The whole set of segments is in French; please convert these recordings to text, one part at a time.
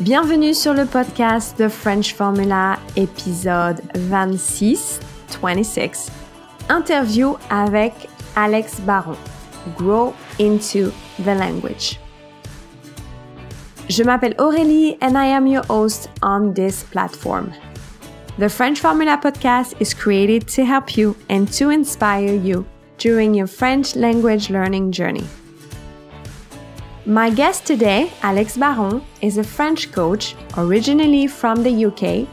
Bienvenue sur le podcast The French Formula, épisode 26, 26. Interview avec Alex Baron. Grow into the language. Je m'appelle Aurélie and I am your host on this platform. The French Formula podcast is created to help you and to inspire you during your French language learning journey. My guest today, Alex Baron, is a French coach originally from the UK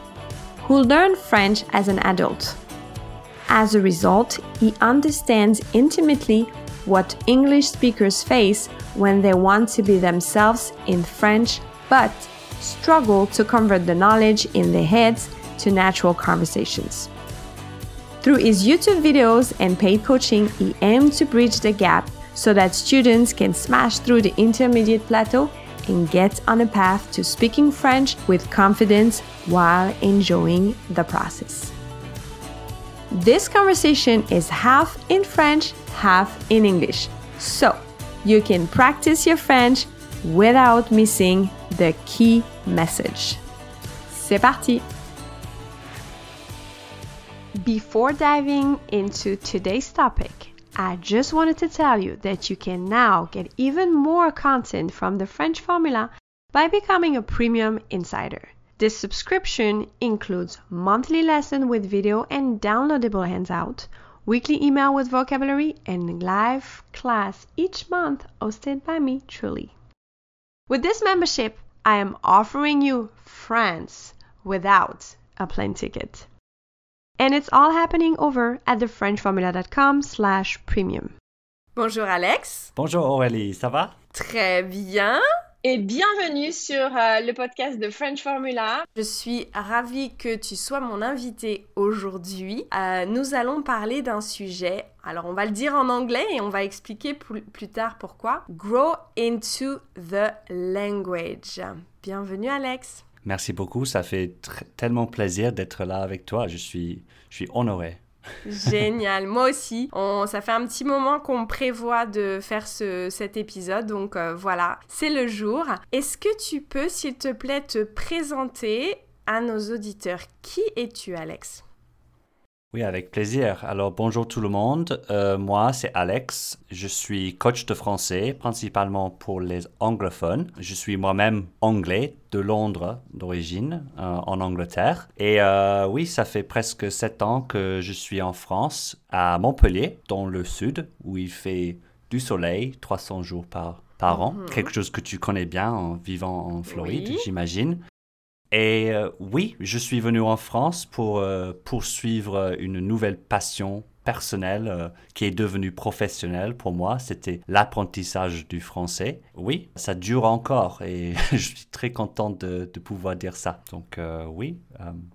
who learned French as an adult. As a result, he understands intimately what English speakers face when they want to be themselves in French but struggle to convert the knowledge in their heads to natural conversations. Through his YouTube videos and paid coaching, he aims to bridge the gap so that students can smash through the intermediate plateau and get on a path to speaking French with confidence while enjoying the process. This conversation is half in French, half in English, so you can practice your French without missing the key message. C'est parti! Before diving into today's topic, I just wanted to tell you that you can now get even more content from the French Formula by becoming a premium insider. This subscription includes monthly lesson with video and downloadable handout, weekly email with vocabulary, and live class each month hosted by me truly. With this membership, I am offering you France without a plane ticket. And it's all happening over at thefrenchformula.com slash premium. Bonjour Alex. Bonjour Aurélie, ça va? Très bien. Et bienvenue sur euh, le podcast de French Formula. Je suis ravie que tu sois mon invité aujourd'hui. Euh, nous allons parler d'un sujet, alors on va le dire en anglais et on va expliquer plus, plus tard pourquoi. Grow into the language. Bienvenue Alex. Merci beaucoup, ça fait tellement plaisir d'être là avec toi. Je suis, je suis honoré. Génial, moi aussi. On, ça fait un petit moment qu'on prévoit de faire ce, cet épisode, donc euh, voilà, c'est le jour. Est-ce que tu peux, s'il te plaît, te présenter à nos auditeurs? Qui es-tu, Alex? Oui, avec plaisir. Alors, bonjour tout le monde. Euh, moi, c'est Alex. Je suis coach de français, principalement pour les anglophones. Je suis moi-même anglais de Londres d'origine, euh, en Angleterre. Et euh, oui, ça fait presque sept ans que je suis en France, à Montpellier, dans le sud, où il fait du soleil 300 jours par, par an. Mhm. Quelque chose que tu connais bien en vivant en Floride, j'imagine. Et euh, oui, je suis venu en France pour euh, poursuivre une nouvelle passion personnelle euh, qui est devenue professionnelle pour moi. C'était l'apprentissage du français. Oui, ça dure encore et je suis très content de, pouvoir dire ça. Donc oui,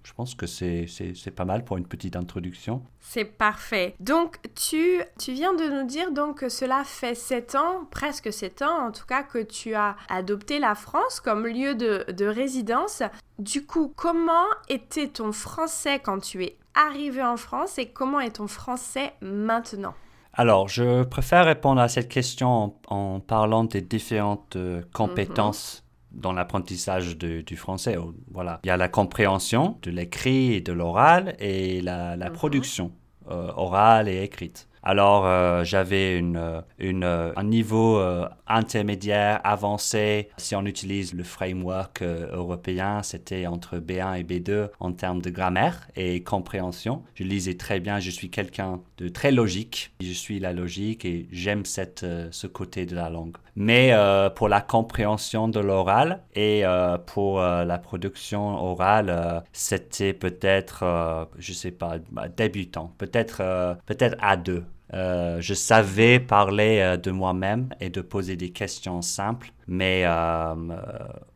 je pense que c'est pas mal pour une petite introduction. C'est parfait. Donc, tu, tu viens de nous dire donc que cela fait sept ans, presque sept ans en tout cas, que tu as adopté la France comme lieu de, de résidence. Du coup, comment était ton français quand tu es arrivé en France et comment est ton français maintenant? Alors, je préfère répondre à cette question en, parlant des différentes euh, compétences dans l'apprentissage du français. Voilà. Il y a la compréhension de l'écrit et de l'oral et la, la mhm. production euh, orale et écrite. Alors euh, j'avais euh, euh, un niveau intermédiaire avancé. Si on utilise le framework européen, c'était entre B1 et B2 en termes de grammaire et compréhension. Je lisais très bien, je suis quelqu'un de très logique. Je suis la logique et j'aime ce côté de la langue. Mais pour la compréhension de l'oral et pour la production orale, c'était peut-être, je ne sais pas, bah, débutant, peut-être peut-être A2. Euh, je savais parler euh, de moi-même et de poser des questions simples, mais euh,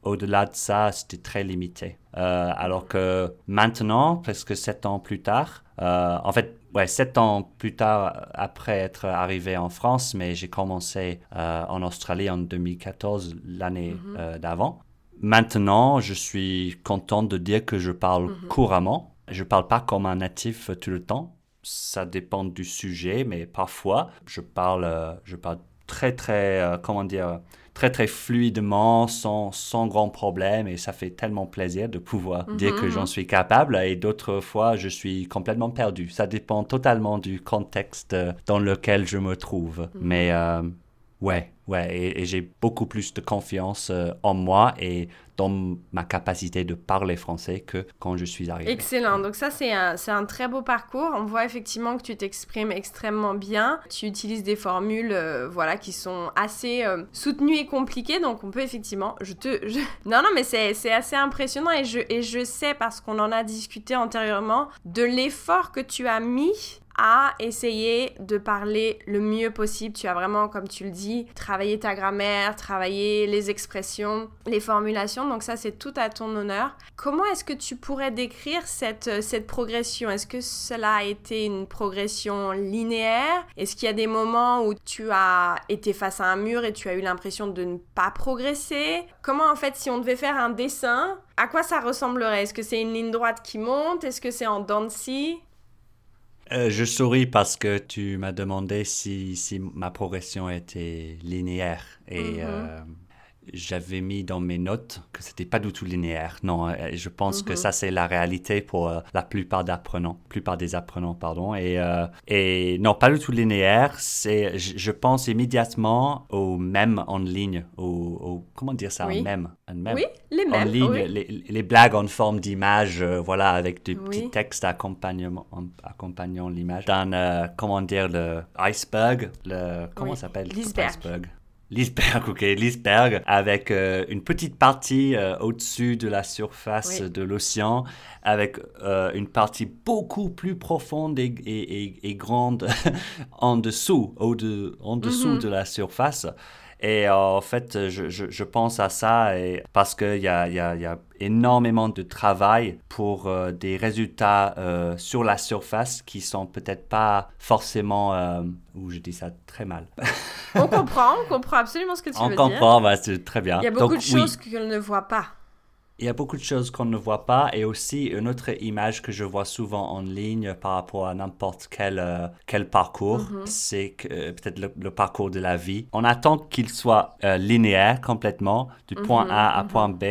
au-delà de ça, c'était très limité. alors que maintenant, presque sept ans plus tard, en fait, ouais, sept ans plus tard après être arrivé en France, mais j'ai commencé en Australie en 2014, l'année mhm. d'avant. Maintenant, je suis content de dire que je parle mhm. couramment. Je ne parle pas comme un natif tout le temps, ça dépend du sujet, mais parfois, je parle, euh, je parle très, très, euh, comment dire, très, très fluidement, sans, sans grand problème. Et ça fait tellement plaisir de pouvoir dire que Mhm. j'en suis capable. Et d'autres fois, je suis complètement perdu. Ça dépend totalement du contexte euh, dans lequel je me trouve. Mais euh, ouais, ouais. Et, et j'ai beaucoup plus de confiance euh, en moi et dans ma capacité de parler français que quand je suis arrivé. Excellent. Donc ça, c'est un, un très beau parcours. On voit effectivement que tu t'exprimes extrêmement bien. Tu utilises des formules, euh, voilà, qui sont assez euh, soutenues et compliquées. Donc on peut effectivement, je te, je- non, non, mais c'est, c'est assez impressionnant et je, et je sais parce qu'on en a discuté antérieurement de l'effort que tu as mis à essayer de parler le mieux possible. Tu as vraiment, comme tu le dis, travaillé ta grammaire, travaillé les expressions, les formulations. Donc ça, c'est tout à ton honneur. Comment est-ce que tu pourrais décrire cette, euh, cette progression? Est-ce que cela a été une progression linéaire? Est-ce qu'il y a des moments où tu as été face à un mur et tu as eu l'impression de ne pas progresser? Comment en fait, si on devait faire un dessin, à quoi ça ressemblerait? Est-ce que c'est une ligne droite qui monte? Est-ce que c'est en dents Euh, je souris parce que tu m'as demandé si, si ma progression était linéaire. Et Mhm. euh, j'avais mis dans mes notes que c'était pas du tout linéaire. Non, euh, je pense que Mhm. ça, c'est la réalité pour euh, la plupart d'apprenants. plupart des apprenants, pardon. Et, euh, et non, pas du tout linéaire. C'est, je, pense immédiatement au mème en ligne. Au, au- comment dire ça Oui. Un mème? Un mème? Oui, les en mêmes. ligne, oui. les, les blagues en forme d'image, euh, voilà, avec des Oui. petits textes accompagnement, en- accompagnant l'image. Dans, comment dire, le iceberg, le, comment s'appelle l'iceberg. Iceberg. L'iceberg, ok, l'iceberg, avec euh, une petite partie euh, au-dessus de la surface Oui. de l'océan, avec euh, une partie beaucoup plus profonde et, et- et- et grande en dessous, au de, en dessous Mhm. de la surface. Et euh, en fait, je, je- je pense à ça et parce qu'il y a, y, a, y a énormément de travail pour euh, des résultats euh, sur la surface qui sont peut-être pas forcément... ou je dis ça très mal. On comprend, on comprend absolument ce que tu On veux dire. comprend, bah, c'est très bien. Il y a beaucoup Donc, de oui, choses qu'on ne voit pas. Il y a beaucoup de choses qu'on ne voit pas et aussi une autre image que je vois souvent en ligne par rapport à n'importe quel, euh, quel parcours, Mhm. c'est euh, peut-être le, le parcours de la vie. On attend qu'il soit euh, linéaire complètement, du point Mhm, A à mhm. point B.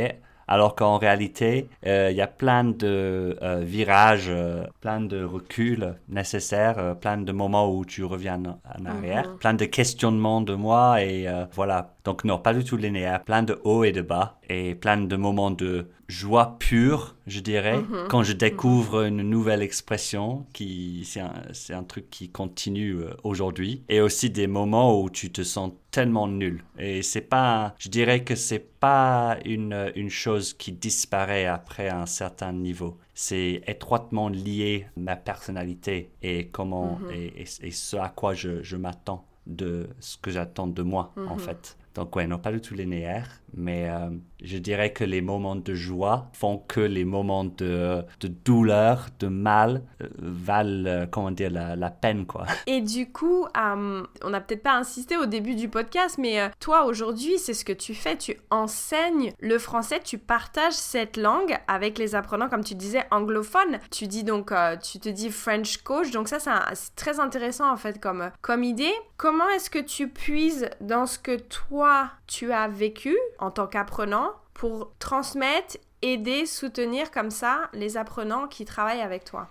Alors qu'en réalité, euh, il y a plein de euh, virages, euh, plein de reculs nécessaires, plein de moments où tu reviens en, en arrière, plein de questionnements de moi et voilà. Donc non, pas du tout linéaire, plein de hauts et de bas. Et plein de moments de joie pure, je dirais, Mhm. quand je découvre une nouvelle expression qui c'est un, un truc qui continue euh, aujourd'hui. Et aussi des moments où tu te sens tellement nul. Et c'est pas je dirais que c'est pas une une chose qui disparaît après un certain niveau. C'est étroitement lié à ma personnalité et comment Mhm. et, et- et ce à quoi je, je m'attends de ce que j'attends de moi en Mhm. fait donc ouais non pas du tout linéaire mais euh, je dirais que les moments de joie font que les moments de, de douleur de mal euh, valent euh, comment dire la, la peine quoi Et du coup, on n'a peut-être pas insisté au début du podcast, mais toi aujourd'hui, c'est ce que tu fais, tu enseignes le français, tu partages cette langue avec les apprenants, comme tu disais, anglophones. Tu dis donc, tu te dis French coach, donc ça c'est très intéressant en fait comme, comme idée. Comment est-ce que tu puises dans ce que toi tu as vécu en tant qu'apprenant pour transmettre, aider, soutenir comme ça les apprenants qui travaillent avec toi?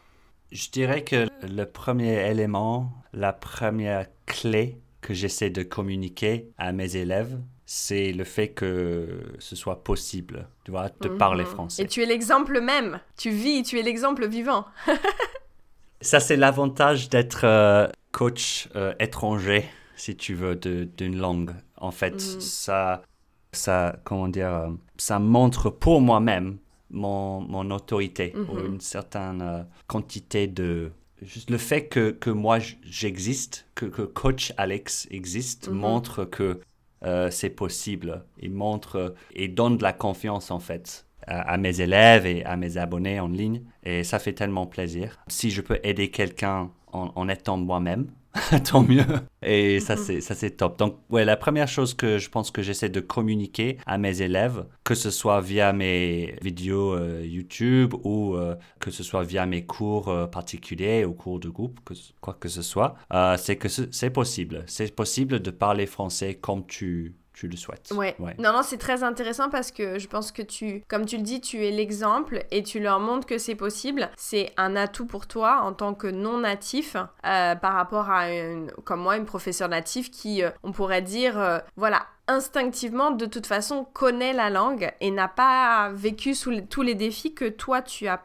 Je dirais que le premier élément, la première clé que j'essaie de communiquer à mes élèves, c'est le fait que ce soit possible, tu vois, de parler Mhm. français. Et tu es l'exemple même. Tu vis, tu es l'exemple vivant. Ça, c'est l'avantage d'être euh, coach euh, étranger, si tu veux, d'une langue. En fait, Mhm. ça, ça, comment dire, euh, ça montre pour moi-même mon, mon autorité ou Mhm. une certaine euh, quantité de... Juste le fait que, que moi j'existe, que, que coach Alex existe, Mhm. montre que euh, c'est possible. Il montre et donne de la confiance en fait à, à mes élèves et à mes abonnés en ligne. Et ça fait tellement plaisir. Si je peux aider quelqu'un en, en étant moi-même, tant mieux. Et ça, c'est, ça, c'est top. Donc, ouais, la première chose que je pense que j'essaie de communiquer à mes élèves, que ce soit via mes vidéos euh, YouTube ou euh, que ce soit via mes cours euh, particuliers ou cours de groupe, que, quoi que ce soit, c'est que c'est possible. C'est possible de parler français comme tu tu le souhaites. Ouais. Non, non, c'est très intéressant parce que je pense que tu, comme tu le dis, tu es l'exemple et tu leur montres que c'est possible. C'est un atout pour toi en tant que non natif euh, par rapport à, une, comme moi, une professeure native qui, euh, on pourrait dire, euh, voilà, instinctivement, de toute façon, connaît la langue et n'a pas vécu sous tous les défis que toi, tu as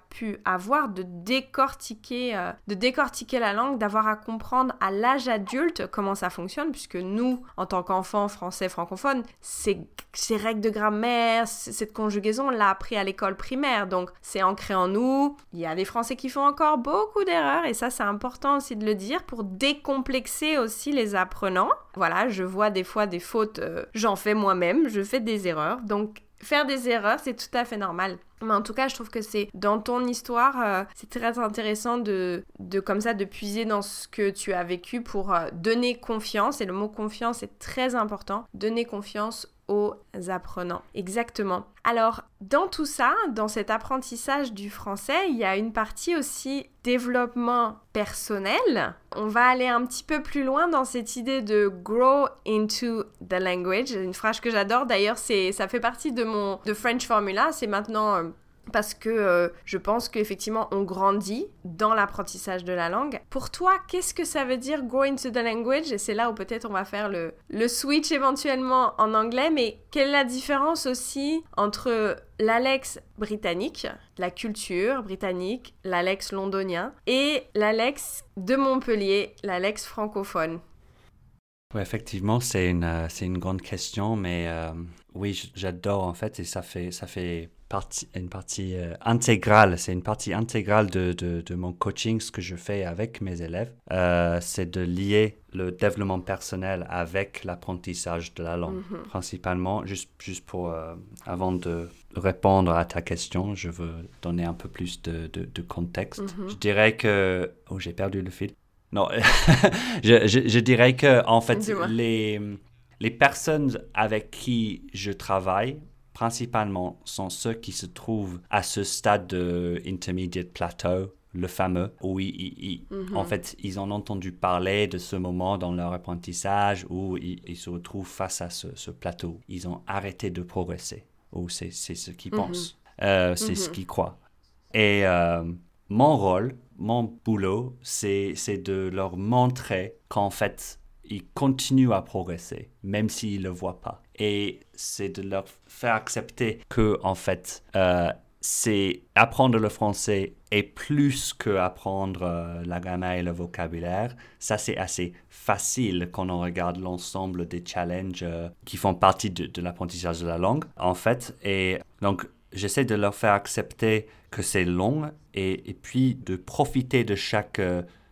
avoir de décortiquer, euh, de décortiquer la langue, d'avoir à comprendre à l'âge adulte comment ça fonctionne, puisque nous, en tant qu'enfants français francophones, ces, ces règles de grammaire, cette conjugaison, on l'a appris à l'école primaire, donc c'est ancré en nous. Il y a des Français qui font encore beaucoup d'erreurs, et ça, c'est important aussi de le dire pour décomplexer aussi les apprenants. Voilà, je vois des fois des fautes euh, j'en fais moi-même, je fais des erreurs. Donc faire des erreurs, c'est tout à fait normal. Mais en tout cas, je trouve que c'est dans ton histoire, euh, c'est très intéressant de, de comme ça de puiser dans ce que tu as vécu pour euh, donner confiance. Et le mot confiance est très important. Donner confiance aux apprenants. Exactement. Alors, dans tout ça, dans cet apprentissage du français, il y a une partie aussi développement personnel. On va aller un petit peu plus loin dans cette idée de grow into the language. Une phrase que j'adore d'ailleurs, c'est ça fait partie de mon de French Formula, c'est maintenant euh, parce que euh, je pense qu'effectivement on grandit dans l'apprentissage de la langue. Pour toi, qu'est-ce que ça veut dire grow into the language? Et c'est là où peut-être on va faire le, le switch éventuellement en anglais, mais quelle est la différence aussi entre l'Alex britannique, la culture britannique, l'Alex londonien, et l'Alex de Montpellier, l'Alex francophone? Oui, effectivement, c'est une, euh, une grande question, mais euh, oui, j'adore en fait, et ça fait, ça fait partie, une partie euh, intégrale, c'est une partie intégrale de, de, de, mon coaching, ce que je fais avec mes élèves, c'est de lier le développement personnel avec l'apprentissage de la langue, mhm. principalement, juste, juste pour, avant de répondre à ta question, je veux donner un peu plus de, de, contexte. Mhm. Je dirais que, oh, j'ai perdu le fil. Non, je, je, dirais que en fait, les, les personnes avec qui je travaille principalement sont ceux qui se trouvent à ce stade de intermediate plateau, le fameux, où ils, en mhm. fait, ils ont entendu parler de ce moment dans leur apprentissage où ils, se retrouvent face à ce, ce, plateau. Ils ont arrêté de progresser, ou c'est ce qu'ils mhm. pensent, euh, c'est ce mhm. qu'ils croient. Et euh, mon rôle, mon boulot, c'est de leur montrer qu'en fait, ils continuent à progresser, même s'ils ne le voient pas. Et c'est de leur faire accepter que, en fait, euh, c'est apprendre le français est plus que apprendre euh, la grammaire et le vocabulaire. Ça, c'est assez facile quand on regarde l'ensemble des challenges euh, qui font partie de, l'apprentissage de la langue, en fait. Et donc, j'essaie de leur faire accepter que c'est long et, puis de profiter de chaque,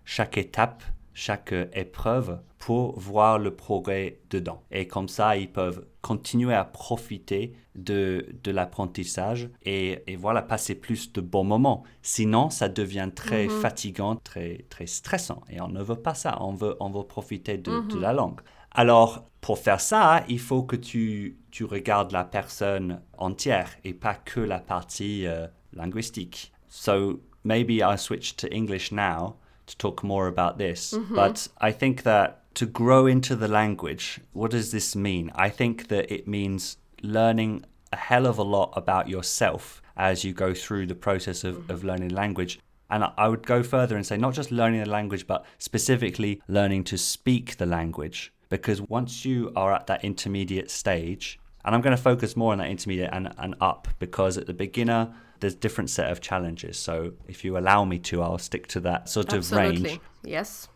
chaque étape, chaque euh, épreuve pour voir le progrès dedans. Et comme ça, ils peuvent continuer à profiter de, de l'apprentissage et, et, voilà, passer plus de bons moments. Sinon, ça devient très mm-hmm. fatigant, très, très stressant. Et on ne veut pas ça. On veut, on veut profiter de, de mm-hmm. la langue. Alors, pour faire ça, il faut que tu, tu regardes la personne entière et pas que la partie uh, linguistique. So maybe I'll switch to English now to talk more about this. Mm-hmm. But I think that to grow into the language, what does this mean? I think that it means learning a hell of a lot about yourself as you go through the process of, mm-hmm. of learning language. And I would go further and say not just learning the language, but specifically learning to speak the language because once you are at that intermediate stage, and I'm going to focus more on that intermediate and, and up because at the beginner, there's different set of challenges. So if you allow me to, I'll stick to that sort Absolutely. of range. Yes.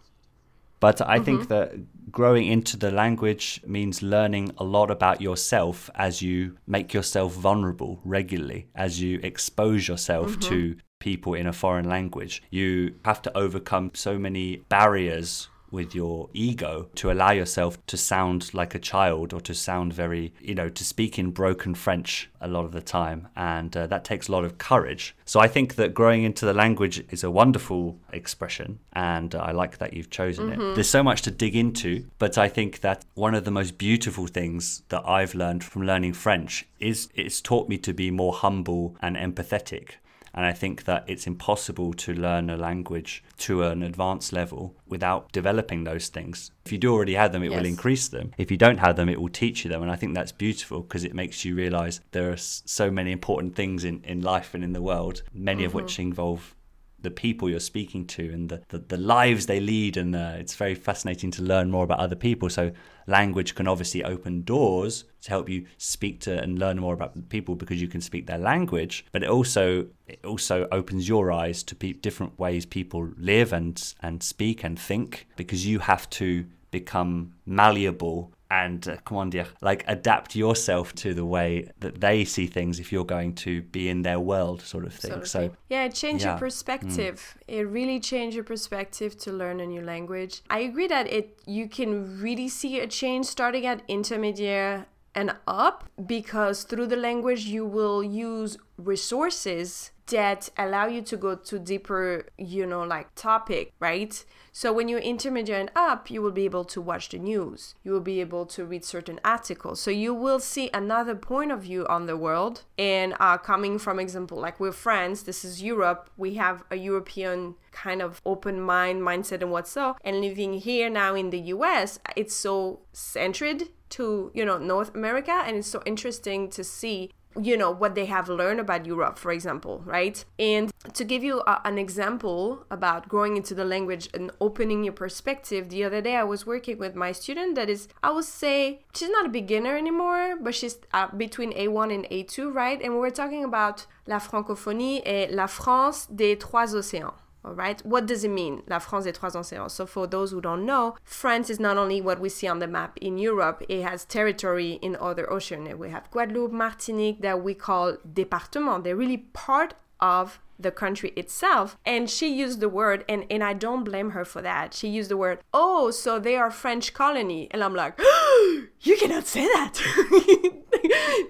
But I mm-hmm. think that growing into the language means learning a lot about yourself as you make yourself vulnerable regularly, as you expose yourself mm-hmm. to people in a foreign language. You have to overcome so many barriers with your ego to allow yourself to sound like a child or to sound very, you know, to speak in broken French a lot of the time. And uh, that takes a lot of courage. So I think that growing into the language is a wonderful expression. And uh, I like that you've chosen Mm-hmm. it. There's so much to dig into. But I think that one of the most beautiful things that I've learned from learning French is it's taught me to be more humble and empathetic. And I think that it's impossible to learn a language to an advanced level without developing those things. If you do already have them, it will increase them. If you don't have them, it will teach you them. And I think that's beautiful because it makes you realize there are so many important things in, in life and in the world, many of mm-hmm. which involve the people you're speaking to and the, the, the lives they lead. And uh, it's very fascinating to learn more about other people. So, language can obviously open doors to help you speak to and learn more about people because you can speak their language. But it also it also opens your eyes to pe- different ways people live and and speak and think because you have to become malleable and uh, comment dire, like adapt yourself to the way that they see things if you're going to be in their world sort of thing. so yeah, change yeah. your perspective. It really changed your perspective to learn a new language. I agree that it you can really see a change starting at intermediate and up because through the language you will use resources that allow you to go to deeper, you know, like topic, right? So when you're intermediate and up, you will be able to watch the news. You will be able to read certain articles. So you will see another point of view on the world. And uh, coming from example, like we're France, this is Europe. We have a European kind of open mind mindset and what's so. And living here now in the US, it's so centered to you know North America, and it's so interesting to see you know what they have learned about Europe, for example, right? And to give you a, an example about growing into the language and opening your perspective, the other day I was working with my student that is, I would say, she's not a beginner anymore, but she's uh, between A1 and A2, right? And we were talking about la francophonie et la France des trois océans. All right, what does it mean, La France des trois océans? So, for those who don't know, France is not only what we see on the map in Europe, it has territory in other oceans. We have Guadeloupe, Martinique, that we call département. They're really part of the country itself. And she used the word, and, and I don't blame her for that. She used the word, oh, so they are French colony. And I'm like, you cannot say that.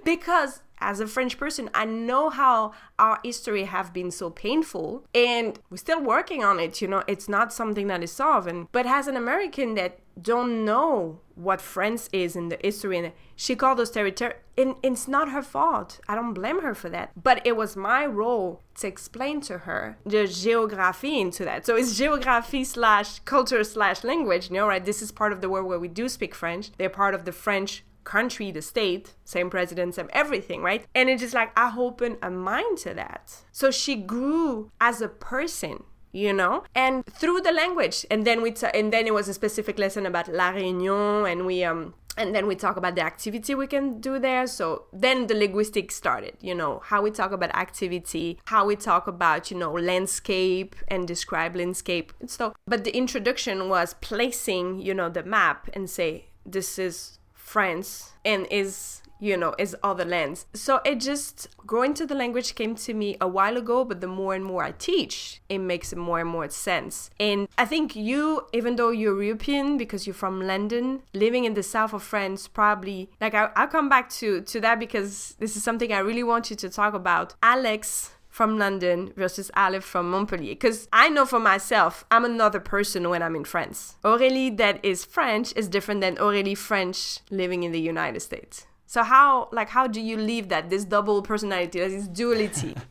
because as a French person, I know how our history have been so painful and we're still working on it, you know, it's not something that is solved. And, but as an American that don't know what France is in the history and she called those territory and it's not her fault. I don't blame her for that. But it was my role to explain to her the geography into that. So it's geography slash culture slash language, you know, right? This is part of the world where we do speak French. They're part of the French country, the state, same president, same everything, right? And it's just like I opened a mind to that. So she grew as a person you know and through the language and then we t- and then it was a specific lesson about la réunion and we um and then we talk about the activity we can do there so then the linguistics started you know how we talk about activity how we talk about you know landscape and describe landscape and so but the introduction was placing you know the map and say this is france and is you know, is other lands. So it just growing to the language came to me a while ago, but the more and more I teach, it makes more and more sense. And I think you, even though you're European because you're from London, living in the south of France, probably like I, I'll come back to to that because this is something I really want you to talk about. Alex from London versus Aleph from Montpellier. Because I know for myself, I'm another person when I'm in France. Aurélie that is French is different than Aurélie French living in the United States. So how like how do you leave that this double personality, this duality?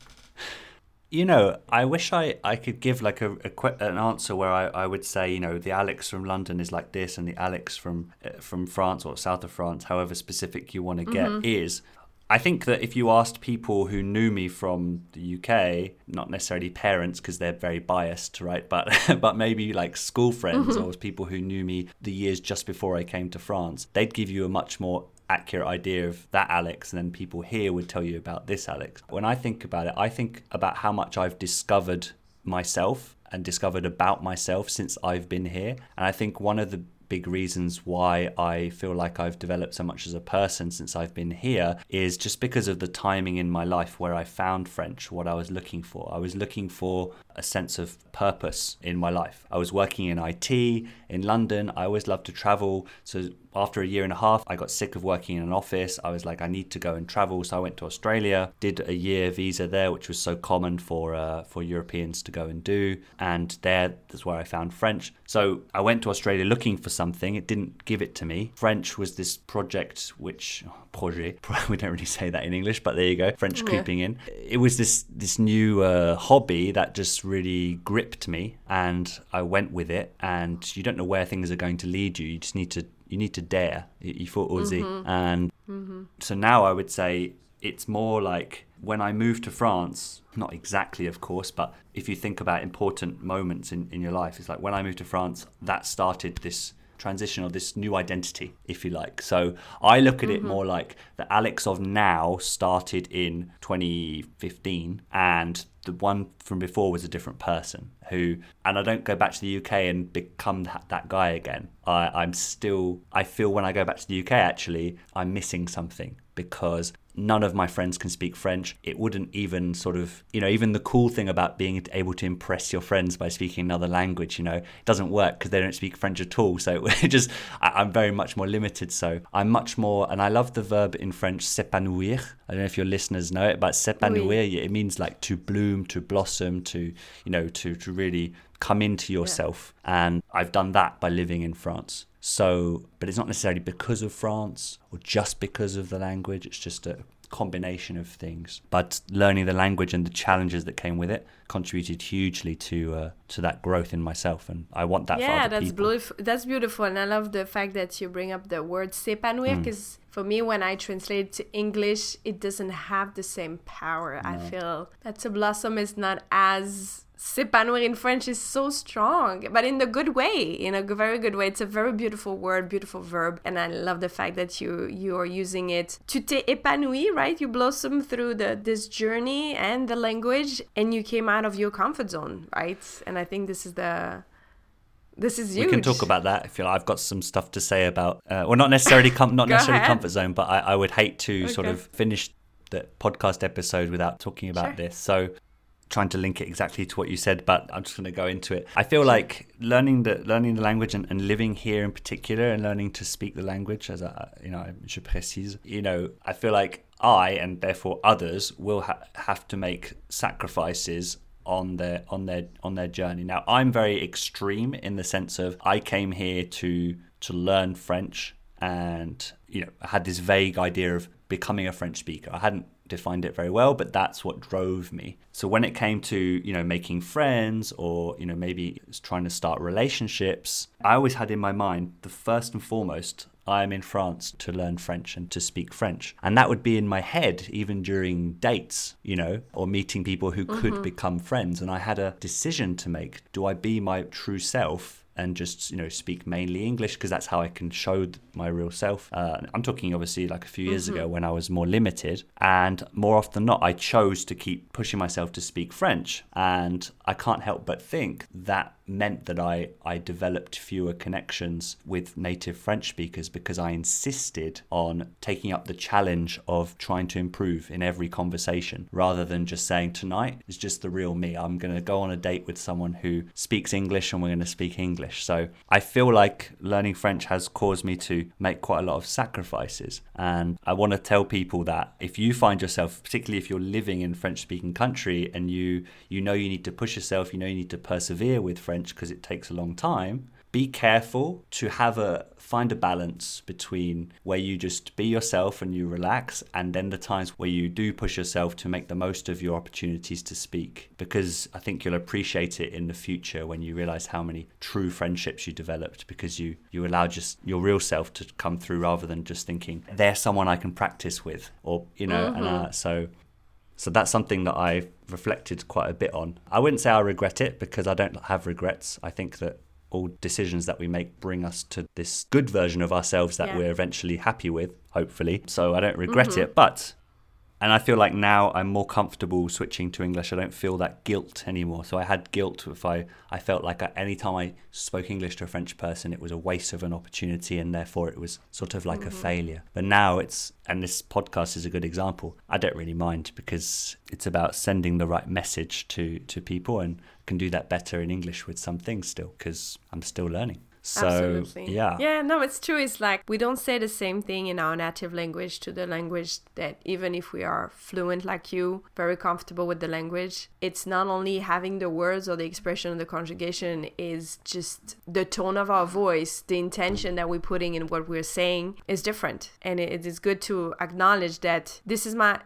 You know, I wish I, I could give like a, a que- an answer where I, I would say, you know, the Alex from London is like this, and the Alex from uh, from France or south of France, however specific you want to get, is. I think that if you asked people who knew me from the UK, not necessarily parents because they're very biased, right? But but maybe like school friends or people who knew me the years just before I came to France, they'd give you a much more accurate idea of that Alex, and then people here would tell you about this Alex. When I think about it, I think about how much I've discovered myself and discovered about myself since I've been here. And I think one of the big reasons why I feel like I've developed so much as a person since I've been here is just because of the timing in my life where I found French, what I was looking for. I was looking for a sense of purpose in my life. I was working in IT in London. I always loved to travel. So after a year and a half, I got sick of working in an office. I was like, I need to go and travel. So I went to Australia, did a year visa there, which was so common for uh, for Europeans to go and do. And there, that's where I found French. So I went to Australia looking for something. It didn't give it to me. French was this project which projet. We don't really say that in English, but there you go. French yeah. creeping in. It was this this new uh, hobby that just really gripped me, and I went with it. And you don't know where things are going to lead you. You just need to you need to dare. You faut oser. Mm-hmm. And mm-hmm. so now I would say it's more like when I moved to France, not exactly, of course, but if you think about important moments in, in your life, it's like when I moved to France, that started this transition or this new identity, if you like. So I look at mm-hmm. it more like the Alex of now started in 2015 and the one from before was a different person who and I don't go back to the UK and become that, that guy again. I, I'm still I feel when I go back to the UK actually I'm missing something because none of my friends can speak French. It wouldn't even sort of, you know, even the cool thing about being able to impress your friends by speaking another language, you know, it doesn't work because they don't speak French at all. So it just, I, am very much more limited. So I'm much more, and I love the verb in French, s'épanouir. I don't know if your listeners know it, but s'épanouir, oui. it means like to bloom, to blossom, to, you know, to, to really come into yourself. Yeah. And I've done that by living in France. So, but it's not necessarily because of France or just because of the language. It's just a combination of things. But learning the language and the challenges that came with it contributed hugely to uh, to that growth in myself, and I want that. Yeah, that's beautiful. That's beautiful, and I love the fact that you bring up the word s'épanouir because. Mm. For me, when I translate to English, it doesn't have the same power. No. I feel that to blossom is not as s'épanouir in French is so strong, but in the good way, in a very good way. It's a very beautiful word, beautiful verb, and I love the fact that you you are using it. Tu t'es épanoui, right? You blossom through the this journey and the language, and you came out of your comfort zone, right? And I think this is the this is huge. We can talk about that if you like. I've got some stuff to say about, uh, well, not necessarily com- not necessarily ahead. comfort zone, but I, I would hate to okay. sort of finish the podcast episode without talking about sure. this. So trying to link it exactly to what you said, but I'm just going to go into it. I feel like learning the learning the language and, and living here in particular, and learning to speak the language, as I, you know, je précise. You know, I feel like I and therefore others will ha- have to make sacrifices on their on their on their journey. Now, I'm very extreme in the sense of I came here to to learn French, and you know, I had this vague idea of becoming a French speaker. I hadn't defined it very well, but that's what drove me. So when it came to, you know, making friends or, you know, maybe trying to start relationships, I always had in my mind the first and foremost, I am in France to learn French and to speak French. And that would be in my head even during dates, you know, or meeting people who could mm-hmm. become friends. And I had a decision to make. Do I be my true self and just you know speak mainly English because that's how I can show my real self. Uh, I'm talking obviously like a few years mm-hmm. ago when I was more limited, and more often than not, I chose to keep pushing myself to speak French, and I can't help but think that meant that I, I developed fewer connections with native French speakers because I insisted on taking up the challenge of trying to improve in every conversation rather than just saying tonight is just the real me. I'm going to go on a date with someone who speaks English and we're going to speak English. So I feel like learning French has caused me to make quite a lot of sacrifices. And I want to tell people that if you find yourself, particularly if you're living in French speaking country and you you know you need to push yourself, you know you need to persevere with French because it takes a long time. Be careful to have a find a balance between where you just be yourself and you relax, and then the times where you do push yourself to make the most of your opportunities to speak. Because I think you'll appreciate it in the future when you realize how many true friendships you developed because you you allowed just your real self to come through rather than just thinking they're someone I can practice with, or you know. Mm-hmm. And uh, so so that's something that I've reflected quite a bit on. I wouldn't say I regret it because I don't have regrets. I think that all decisions that we make bring us to this good version of ourselves that yeah. we're eventually happy with, hopefully. So I don't regret mm-hmm. it. But and I feel like now I'm more comfortable switching to English. I don't feel that guilt anymore. So I had guilt if I, I felt like any time I spoke English to a French person, it was a waste of an opportunity and therefore it was sort of like mm-hmm. a failure. But now it's, and this podcast is a good example, I don't really mind because it's about sending the right message to, to people and can do that better in English with some things still because I'm still learning. So, Absolutely. yeah. Yeah, no, it's true. It's like we don't say the same thing in our native language to the language that even if we are fluent like you, very comfortable with the language, it's not only having the words or the expression or the conjugation, is just the tone of our voice, the intention that we're putting in what we're saying is different. And it is good to acknowledge that this is my,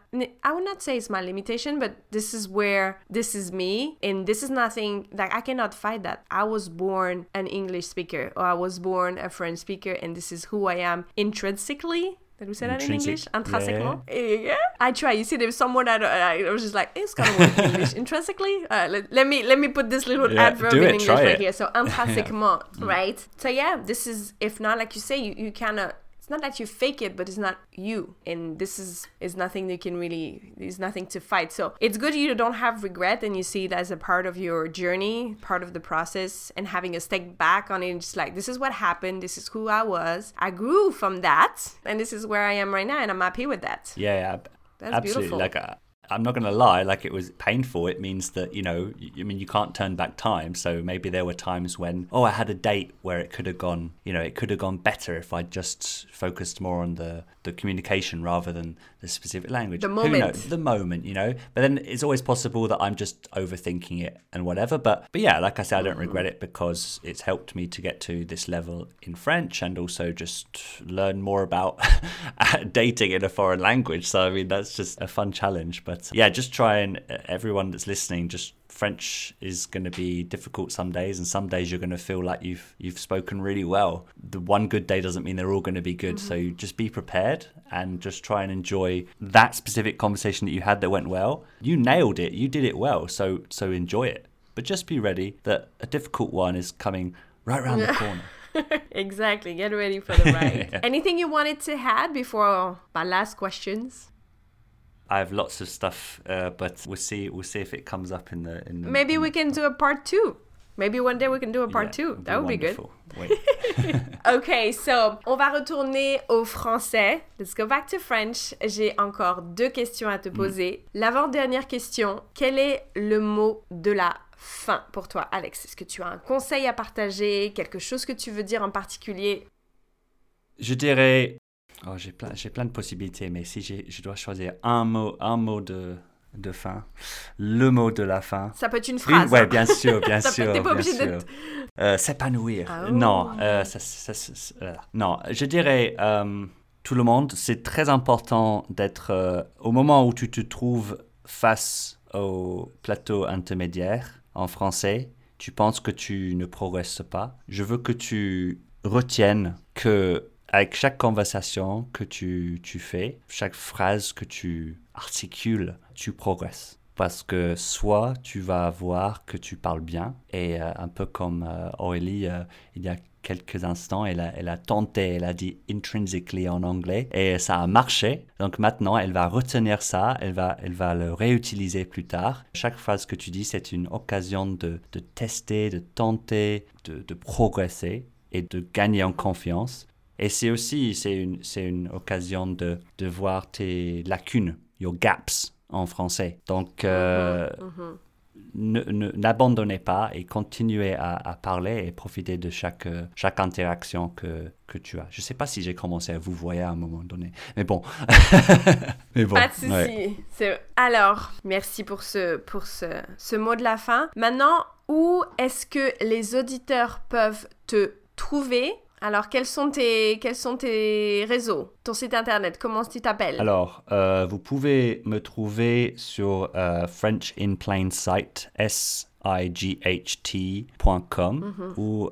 I would not say it's my limitation, but this is where this is me. And this is nothing, like I cannot fight that. I was born an English speaker I was born a French speaker and this is who I am intrinsically. Did we say that in English? Intrinsically. Yeah. yeah. I try. You see, there's someone that I, I was just like, it's gonna work in English. Intrinsically. Uh, let, let, me let me put this little yeah, adverb in English right it. here. So intrinsèquement, yeah. right? So yeah, this is if not like you say, you you kind of not that you fake it, but it's not you. And this is is nothing you can really there's nothing to fight. So it's good you don't have regret and you see it as a part of your journey, part of the process, and having a step back on it and just like this is what happened, this is who I was. I grew from that, and this is where I am right now, and I'm happy with that. Yeah, yeah. That's absolutely. Beautiful. Like uh, I'm not going to lie, like it was painful. It means that, you know, I mean, you can't turn back time. So maybe there were times when, oh, I had a date where it could have gone, you know, it could have gone better if I just focused more on the, the communication rather than the specific language. The moment. The moment, you know. But then it's always possible that I'm just overthinking it and whatever. But but yeah, like I said, I don't regret it because it's helped me to get to this level in French and also just learn more about dating in a foreign language. So I mean, that's just a fun challenge. But yeah, just try and uh, everyone that's listening, just French is going to be difficult some days, and some days you're going to feel like you've you've spoken really well. The one good day doesn't mean they're all going to be good. Mm-hmm. So just be prepared and just try and enjoy that specific conversation that you had that went well. You nailed it. You did it well. So so enjoy it. But just be ready that a difficult one is coming right around the corner. exactly. Get ready for the ride. yeah. Anything you wanted to add before my last questions? I have lots of stuff, uh, but we'll see. We'll see if it comes up in the. In the Maybe in we can do a part two. Maybe one day we can do a part yeah, two. That would be good. okay, so on va retourner au français. Let's go back to French. J'ai encore deux questions à te mm. poser. Mm. L'avant-dernière question. Quel est le mot de la fin pour toi, Alex? Est-ce que tu as un conseil à partager Quelque chose que tu veux dire en particulier? Je dirais Oh, j'ai plein, j'ai plein de possibilités, mais si je dois choisir un mot, un mot de, de fin, le mot de la fin. Ça peut être une phrase. Oui, ouais, bien sûr, bien sûr. T'es pas obligé de. Euh, s'épanouir. Ah non, euh, ça, ça, euh, non, je dirais tout le monde. C'est très important d'être au moment où tu te trouves face au plateau intermédiaire en français. Tu penses que tu ne progresses pas. Je veux que tu retiennes que avec chaque conversation que tu, tu fais, chaque phrase que tu articules, tu progresses. Parce que soit tu vas voir que tu parles bien, et euh, un peu comme euh, Aurélie, euh, il y a quelques instants, elle a, elle a tenté, elle a dit intrinsically en anglais, et ça a marché. Donc maintenant, elle va retenir ça, elle va, elle va le réutiliser plus tard. Chaque phrase que tu dis, c'est une occasion de, de tester, de tenter, de, de progresser et de gagner en confiance. Et c'est aussi c'est une, une occasion de, de voir tes lacunes, your gaps en français. Donc, euh, mm-hmm, mm-hmm. n'abandonnez pas et continuez à, à, parler et profitez de chaque, chaque interaction que, que tu as. Je ne sais pas si j'ai commencé à vous voir à un moment donné, mais bon. mais bon pas de souci. Alors, merci pour, ce, pour ce, ce mot de la fin. Maintenant, où est-ce que les auditeurs peuvent te trouver alors, quels sont tes, quels sont tes réseaux? Ton site internet, comment tu t'appelles? Alors, euh, vous pouvez me trouver sur euh, French in Plain Sight, S-I-G-H-T.com, mhm. ou,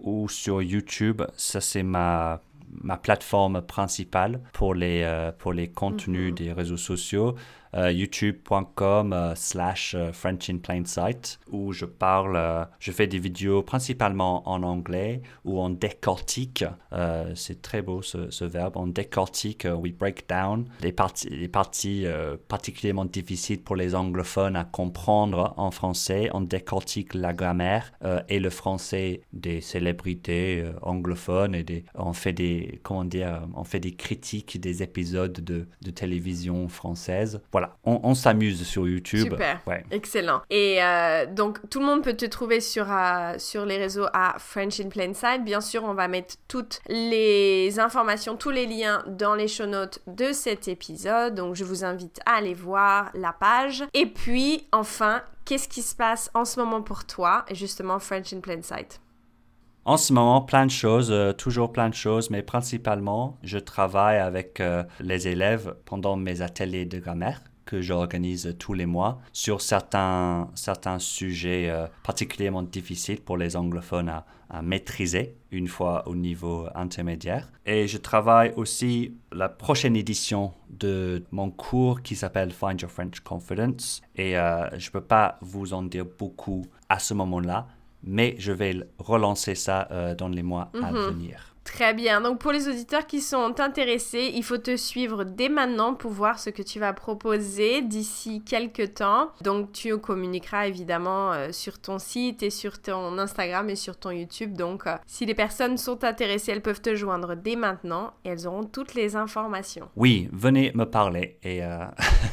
ou sur YouTube. Ça, c'est ma ma plateforme principale pour les, euh, pour les contenus Mhm. des réseaux sociaux. Euh, youtube.com euh, slash euh, French in Plain Sight où je parle, je fais des vidéos principalement en anglais où on décortique, c'est très beau ce, verbe, on décortique, we break down les parties, particulièrement difficiles pour les anglophones à comprendre en français, on décortique la grammaire et le français des célébrités anglophones et on fait des, comment dire, on fait des critiques des épisodes de, télévision française. On, on s'amuse sur YouTube. Super. Ouais. Excellent. Et euh, donc, tout le monde peut te trouver sur, euh, sur les réseaux à French in Plain Sight. Bien sûr, on va mettre toutes les informations, tous les liens dans les show notes de cet épisode. Donc, je vous invite à aller voir la page. Et puis, enfin, qu'est-ce qui se passe en ce moment pour toi Et justement, French in Plain Sight? En ce moment, plein de choses, euh, toujours plein de choses, mais principalement, je travaille avec euh, les élèves pendant mes ateliers de grammaire que j'organise tous les mois sur certains, certains sujets euh, particulièrement difficiles pour les anglophones à, à maîtriser une fois au niveau intermédiaire. Et je travaille aussi la prochaine édition de mon cours qui s'appelle Find Your French Confidence. Et euh, je ne peux pas vous en dire beaucoup à ce moment-là, mais je vais relancer ça euh, dans les mois à venir. Très bien. Donc pour les auditeurs qui sont intéressés, il faut te suivre dès maintenant pour voir ce que tu vas proposer d'ici quelques temps. Donc tu communiqueras évidemment euh, sur ton site et sur ton Instagram et sur ton YouTube. Donc euh, si les personnes sont intéressées, elles peuvent te joindre dès maintenant et elles auront toutes les informations. Oui, venez me parler. Et euh,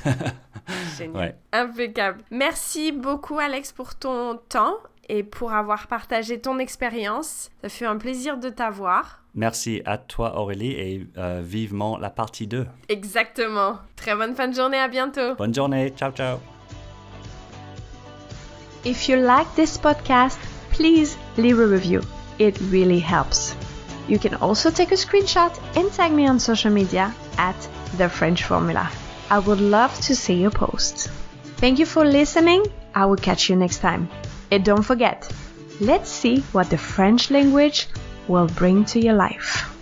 Génial. ouais. Impeccable. Merci beaucoup Alex pour ton temps et pour avoir partagé ton expérience. Ça fait un plaisir de t'avoir. merci à toi Aurélie et euh, vivement la partie 2. Exactement. Très bonne fin de journée, à bientôt. Bonne journée, ciao ciao. If you like this podcast, please leave a review. It really helps. You can also take a screenshot and tag me on social media at The French Formula. I would love to see your post. Thank you for listening. I will catch you next time. And don't forget, let's see what the French language will bring to your life.